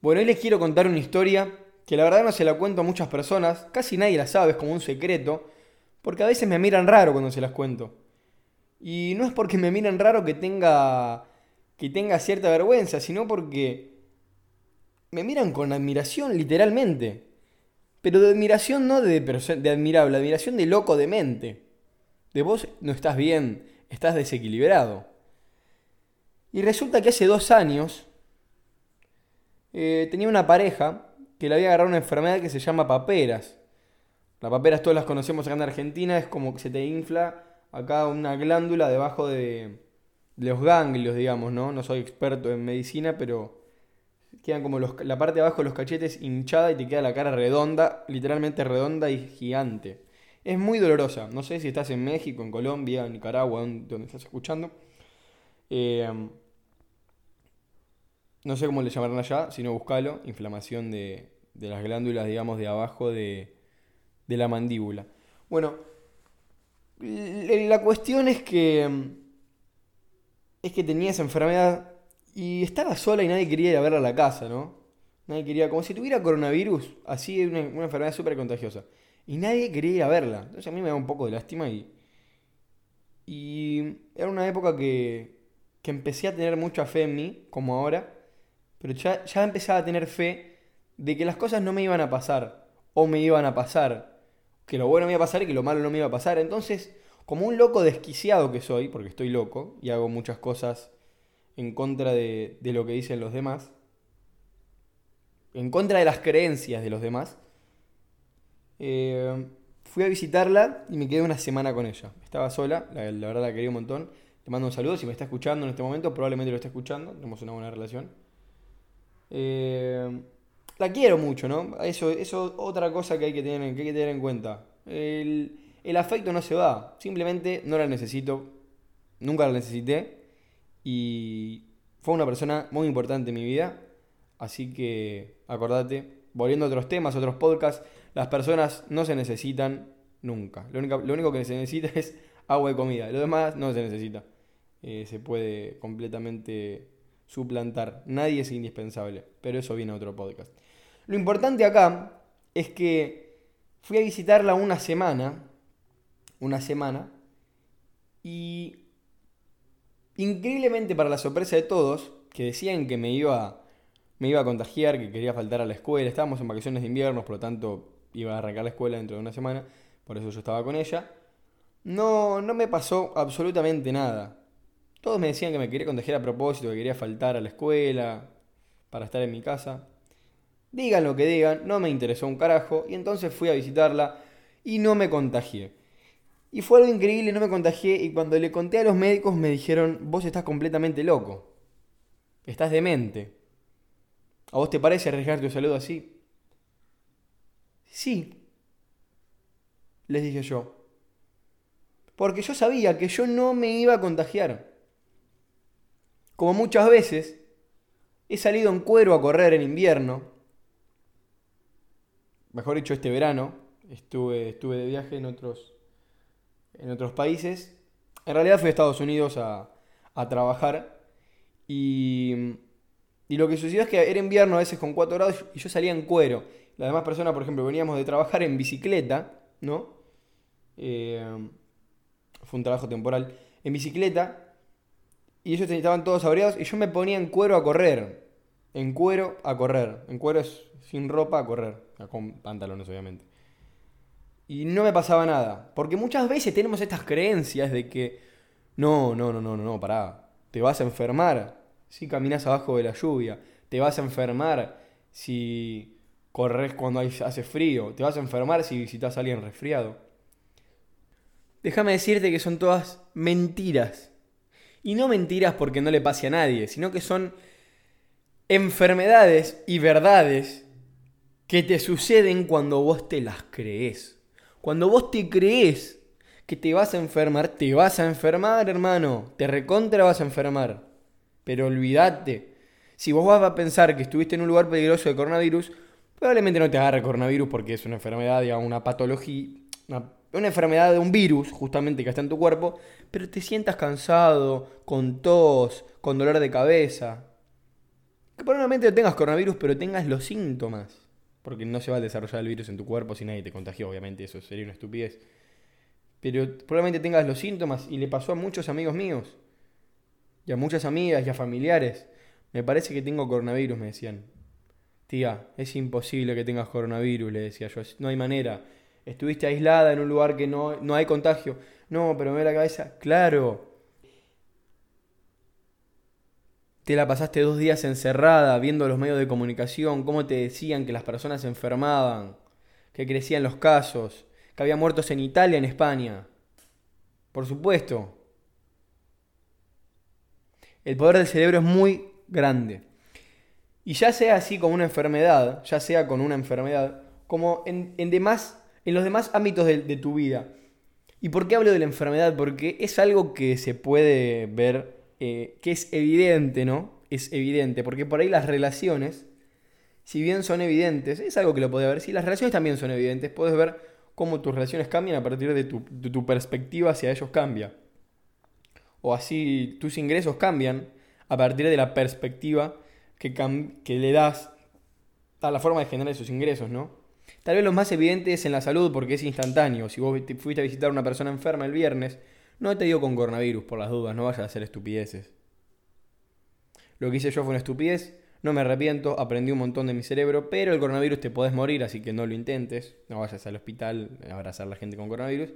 Bueno, hoy les quiero contar una historia que la verdad no se la cuento a muchas personas, casi nadie la sabe, es como un secreto, porque a veces me miran raro cuando se las cuento. Y no es porque me miran raro que tenga que tenga cierta vergüenza, sino porque me miran con admiración, literalmente. Pero de admiración no de, de admirable, admiración de loco de mente. De vos no estás bien, estás desequilibrado. Y resulta que hace dos años eh, tenía una pareja que le había agarrado una enfermedad que se llama paperas. Las paperas todas las conocemos acá en Argentina, es como que se te infla acá una glándula debajo de, los ganglios, digamos, ¿no? No soy experto en medicina, pero quedan como la parte de abajo de los cachetes hinchada y te queda la cara redonda, literalmente redonda y gigante. Es muy dolorosa. No sé si estás en México, en Colombia, en Nicaragua, donde estás escuchando. Eh, no sé cómo le llamarán allá, sino buscalo, inflamación de, las glándulas, digamos, de abajo de, de la mandíbula. Bueno, la cuestión es que es que tenía esa enfermedad y estaba sola y nadie quería ir a verla a la casa, ¿no? Nadie quería, como si tuviera coronavirus, así, una, una enfermedad súper contagiosa. Y nadie quería ir a verla. Entonces a mí me da un poco de lástima y... Y era una época que, que empecé a tener mucha fe en mí, como ahora pero ya, ya empezaba a tener fe de que las cosas no me iban a pasar, o me iban a pasar, que lo bueno me iba a pasar y que lo malo no me iba a pasar. Entonces, como un loco desquiciado que soy, porque estoy loco y hago muchas cosas en contra de, lo que dicen los demás, en contra de las creencias de los demás, eh, fui a visitarla y me quedé una semana con ella. Estaba sola, la, verdad la quería un montón. Le mando un saludo, si me está escuchando en este momento, probablemente lo está escuchando, tenemos una buena relación. Eh, la quiero mucho, ¿no? Eso es otra cosa que hay que tener, que hay que tener en cuenta. El, el afecto no se va, simplemente no la necesito, nunca la necesité y fue una persona muy importante en mi vida, así que acordate, volviendo a otros temas, otros podcasts, las personas no se necesitan nunca. Lo único, lo único que se necesita es agua y comida, lo demás no se necesita. Eh, se puede completamente suplantar. Nadie es indispensable, pero eso viene a otro podcast. Lo importante acá es que fui a visitarla una semana, una semana, y increíblemente para la sorpresa de todos, que decían que me iba, me iba a contagiar, que quería faltar a la escuela, estábamos en vacaciones de invierno, por lo tanto iba a arrancar la escuela dentro de una semana, por eso yo estaba con ella, no, no me pasó absolutamente nada. Todos me decían que me quería contagiar a propósito, que quería faltar a la escuela para estar en mi casa. Digan lo que digan, no me interesó un carajo y entonces fui a visitarla y no me contagié. Y fue algo increíble, no me contagié y cuando le conté a los médicos me dijeron, vos estás completamente loco, estás demente. ¿A vos te parece arriesgar tu salud así? Sí, les dije yo. Porque yo sabía que yo no me iba a contagiar. Como muchas veces, he salido en cuero a correr en invierno. Mejor dicho, este verano. Estuve, estuve de viaje en otros, en otros países. En realidad fui a Estados Unidos a, trabajar. Y, y, lo que sucedió es que era invierno a veces con 4 grados y yo salía en cuero. Las demás personas, por ejemplo, veníamos de trabajar en bicicleta, ¿no? Eh, fue un trabajo temporal. En bicicleta y ellos estaban todos abrigados y yo me ponía en cuero a correr. En cuero a correr. En cuero es sin ropa a correr. Con pantalones, obviamente. Y no me pasaba nada. Porque muchas veces tenemos estas creencias de que no, no, no, no, no, no, pará. Te vas a enfermar si caminas abajo de la lluvia. Te vas a enfermar si corres cuando hace frío. Te vas a enfermar si visitas a alguien resfriado. Déjame decirte que son todas mentiras. Y no mentiras porque no le pase a nadie, sino que son enfermedades y verdades que te suceden cuando vos te las crees. Cuando vos te crees que te vas a enfermar, te vas a enfermar, hermano. Te recontra vas a enfermar. Pero olvídate. Si vos vas a pensar que estuviste en un lugar peligroso de coronavirus, probablemente no te agarre coronavirus porque es una enfermedad, digamos, una patología, una enfermedad de un virus, justamente que está en tu cuerpo, pero te sientas cansado, con tos, con dolor de cabeza. Que probablemente tengas coronavirus, pero tengas los síntomas. Porque no se va a desarrollar el virus en tu cuerpo si nadie te contagió, obviamente, eso sería una estupidez. Pero probablemente tengas los síntomas y le pasó a muchos amigos míos. Y a muchas amigas y a familiares. Me parece que tengo coronavirus, me decían. Tía, es imposible que tengas coronavirus, le decía yo. No hay manera. Estuviste aislada en un lugar que no, no hay contagio. No, pero me ve la cabeza. Claro. Te la pasaste dos días encerrada viendo los medios de comunicación, cómo te decían que las personas se enfermaban, que crecían los casos, que había muertos en Italia, en España. Por supuesto. El poder del cerebro es muy grande. Y ya sea así como una enfermedad, ya sea con una enfermedad, como en, demás, en los demás ámbitos de, de tu vida. ¿Y por qué hablo de la enfermedad? Porque es algo que se puede ver eh, que es evidente, ¿no? Es evidente, porque por ahí las relaciones, si bien son evidentes, es algo que lo puedes ver, si las relaciones también son evidentes, puedes ver cómo tus relaciones cambian a partir de tu, perspectiva hacia ellos cambia. O así tus ingresos cambian a partir de la perspectiva que, que le das a la forma de generar esos ingresos, ¿no? Tal vez lo más evidente es en la salud porque es instantáneo. Si vos fuiste a visitar a una persona enferma el viernes, no te digo con coronavirus, por las dudas, no vayas a hacer estupideces. Lo que hice yo fue una estupidez, no me arrepiento, aprendí un montón de mi cerebro, pero el coronavirus te podés morir, así que no lo intentes, no vayas al hospital a abrazar a la gente con coronavirus.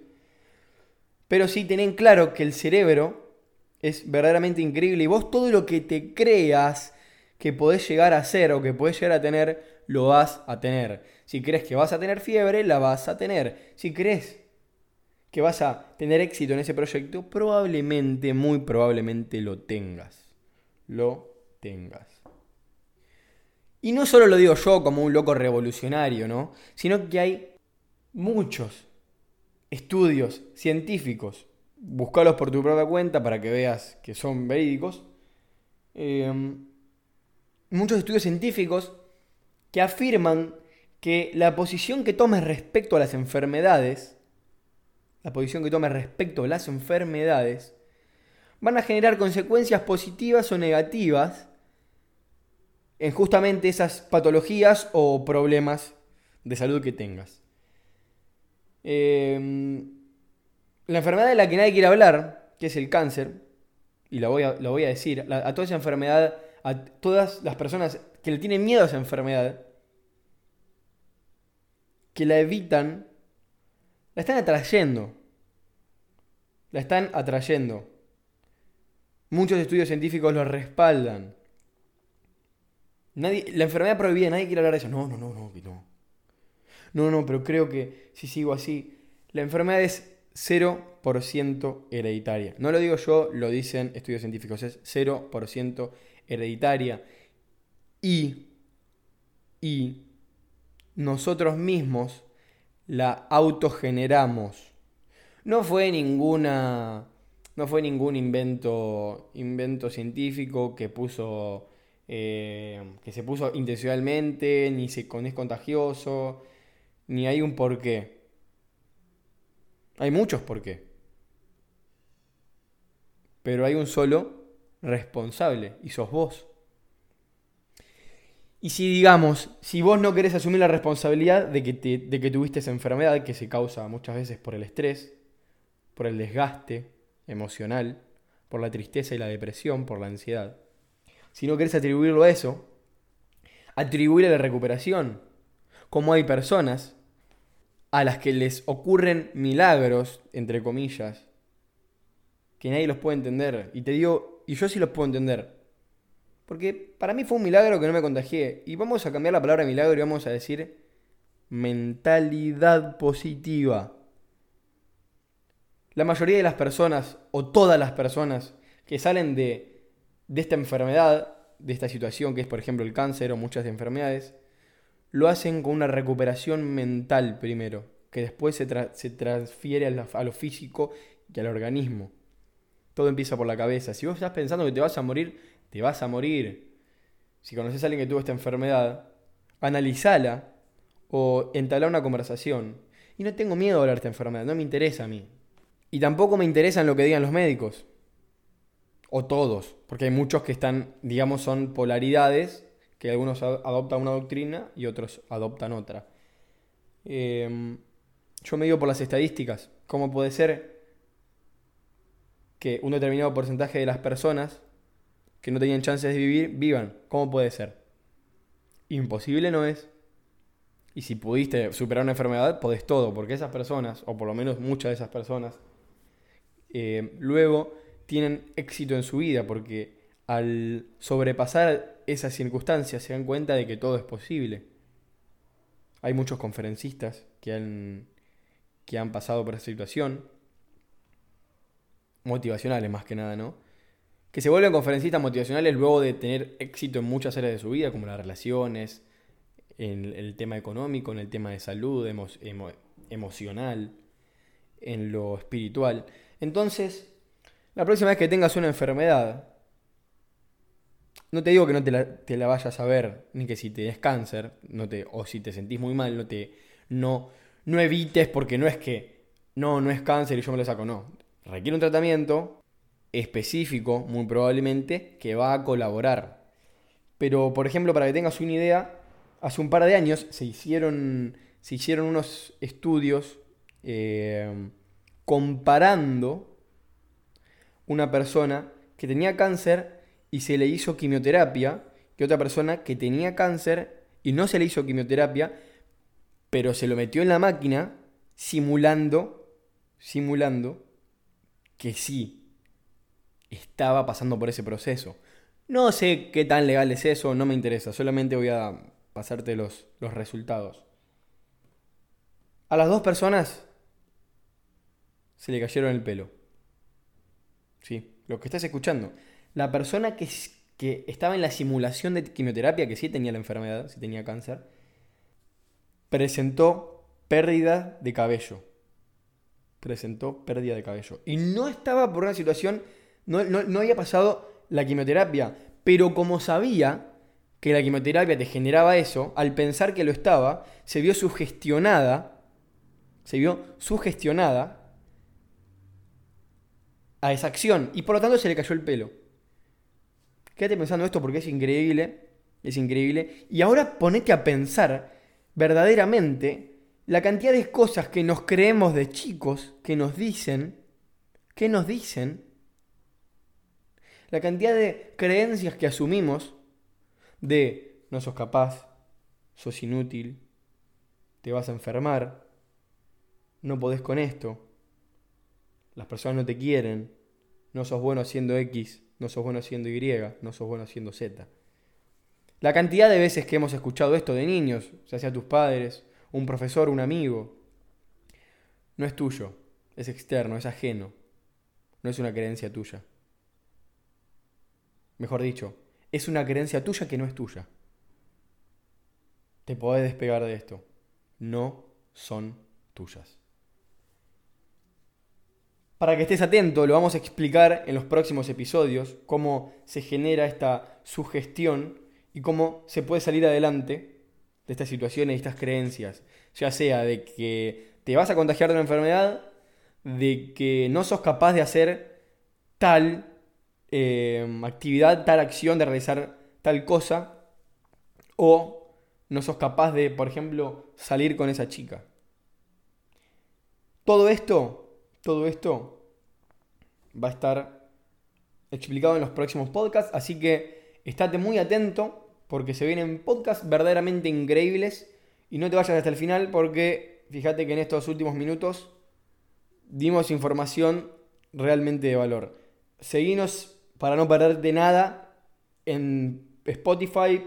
Pero sí ten claro que el cerebro es verdaderamente increíble y vos todo lo que te creas que podés llegar a hacer o que podés llegar a tener, lo vas a tener. Si crees que vas a tener fiebre, la vas a tener. Si crees que vas a tener éxito en ese proyecto, probablemente, muy probablemente lo tengas. Lo tengas. Y no solo lo digo yo como un loco revolucionario, ¿no? Sino que hay muchos estudios científicos. Búscalos por tu propia cuenta para que veas que son verídicos. Em, muchos estudios científicos que afirman que la posición que tomes respecto a las enfermedades la posición que tome respecto a las enfermedades, van a generar consecuencias positivas o negativas en justamente esas patologías o problemas de salud que tengas. Em, la enfermedad de la que nadie quiere hablar, que es el cáncer, y lo voy a decir, a toda esa enfermedad, a todas las personas que le tienen miedo a esa enfermedad, que la evitan la están atrayendo. La están atrayendo. Muchos estudios científicos lo respaldan. Nadie, la enfermedad prohibida, nadie quiere hablar de eso. No, no, no, no, no. No, no, pero creo que si sigo así. La enfermedad es 0% hereditaria. No lo digo yo, lo dicen estudios científicos. Es 0% hereditaria. Y, y nosotros mismos la autogeneramos. No fue ninguna. No fue ningún invento, invento científico que puso. Eh, que se puso intencionalmente, ni se, es contagioso, ni hay un porqué. Hay muchos porqué. Pero hay un solo responsable, y sos vos. Y si digamos, si vos no querés asumir la responsabilidad de que, de que tuviste esa enfermedad que se causa muchas veces por el estrés, por el desgaste emocional, por la tristeza y la depresión, por la ansiedad, si no querés atribuirlo a eso, atribuirle la recuperación. Como hay personas a las que les ocurren milagros, entre comillas, que nadie los puede entender. Y te digo, y yo sí los puedo entender. Porque para mí fue un milagro que no me contagié. Y vamos a cambiar la palabra milagro y vamos a decir mentalidad positiva. La mayoría de las personas, o todas las personas, que salen de, de esta enfermedad, de esta situación que es por ejemplo el cáncer o muchas enfermedades, lo hacen con una recuperación mental primero, que después se, se transfiere a, a, lo físico y al organismo. Todo empieza por la cabeza. Si vos estás pensando que te vas a morir, te vas a morir. Si conoces a alguien que tuvo esta enfermedad, analizala o entabla una conversación. Y no tengo miedo a hablar de esta enfermedad, no me interesa a mí. Y tampoco me interesa lo que digan los médicos. O todos, porque hay muchos que están, digamos, son polaridades que algunos adoptan una doctrina y otros adoptan otra. Em, yo me digo por las estadísticas, ¿cómo puede ser que un determinado porcentaje de las personas que no tenían chances de vivir vivan? ¿Cómo puede ser? Imposible no es. Y si pudiste superar una enfermedad, podés todo, porque esas personas, o por lo menos muchas de esas personas, eh, luego tienen éxito en su vida, porque al sobrepasar esas circunstancias se dan cuenta de que todo es posible. Hay muchos conferencistas que han, que han pasado por esa situación, motivacionales más que nada, ¿no? Que se vuelven conferencistas motivacionales luego de tener éxito en muchas áreas de su vida, como las relaciones, en el tema económico, en el tema de salud, emocional, en lo espiritual. Entonces, la próxima vez que tengas una enfermedad, no te digo que no te la, vayas a ver, ni que si tienes cáncer, no te, o si te sentís muy mal, no te, no, no evites porque no es que, no, no es cáncer y yo me lo saco, no. Requiere un tratamiento específico, muy probablemente, que va a colaborar. Pero, por ejemplo, para que tengas una idea, hace un par de años se hicieron, se hicieron unos estudios eh, comparando una persona que tenía cáncer y se le hizo quimioterapia y otra persona que tenía cáncer y no se le hizo quimioterapia, pero se lo metió en la máquina simulando, simulando que sí estaba pasando por ese proceso. No sé qué tan legal es eso, no me interesa, solamente voy a pasarte los, los resultados. A las dos personas se le cayeron el pelo. Sí, lo que estás escuchando. La persona que, que estaba en la simulación de quimioterapia, que sí tenía la enfermedad, sí tenía cáncer, presentó pérdida de cabello. Presentó pérdida de cabello. Y no estaba por una situación, no, no, no había pasado la quimioterapia, pero como sabía que la quimioterapia te generaba eso, al pensar que lo estaba, se vio sugestionada, se vio sugestionada a esa acción y por lo tanto se le cayó el pelo. Quédate pensando esto porque es increíble, es increíble. Y ahora ponete a pensar verdaderamente la cantidad de cosas que nos creemos de chicos, que nos dicen, que nos dicen, la cantidad de creencias que asumimos de no sos capaz, sos inútil, te vas a enfermar, no podés con esto, las personas no te quieren, no sos bueno haciendo X, no sos bueno haciendo Y, no sos bueno haciendo Z. La cantidad de veces que hemos escuchado esto de niños, ya sea tus padres, un profesor, un amigo, no es tuyo, es externo, es ajeno, no es una creencia tuya. Mejor dicho, es una creencia tuya que no es tuya. Te podés despegar de esto. No son tuyas. Para que estés atento, lo vamos a explicar en los próximos episodios, cómo se genera esta sugestión y cómo se puede salir adelante de estas situaciones y estas creencias. Ya sea de que te vas a contagiar de una enfermedad, de que no sos capaz de hacer tal Em, actividad, tal acción, de realizar tal cosa, o no sos capaz de, por ejemplo, salir con esa chica. Todo esto, todo esto va a estar explicado en los próximos podcasts, así que estate muy atento porque se vienen podcasts verdaderamente increíbles y no te vayas hasta el final porque fíjate que en estos últimos minutos dimos información realmente de valor. Seguinos para no perderte nada en Spotify,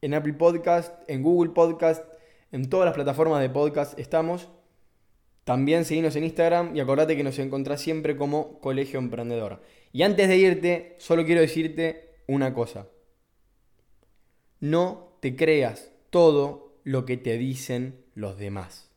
en Apple Podcast, en Google Podcast, en todas las plataformas de podcast estamos. También seguimos en Instagram y acordate que nos encontrás siempre como Colegio Emprendedor. Y antes de irte, solo quiero decirte una cosa. No te creas todo lo que te dicen los demás.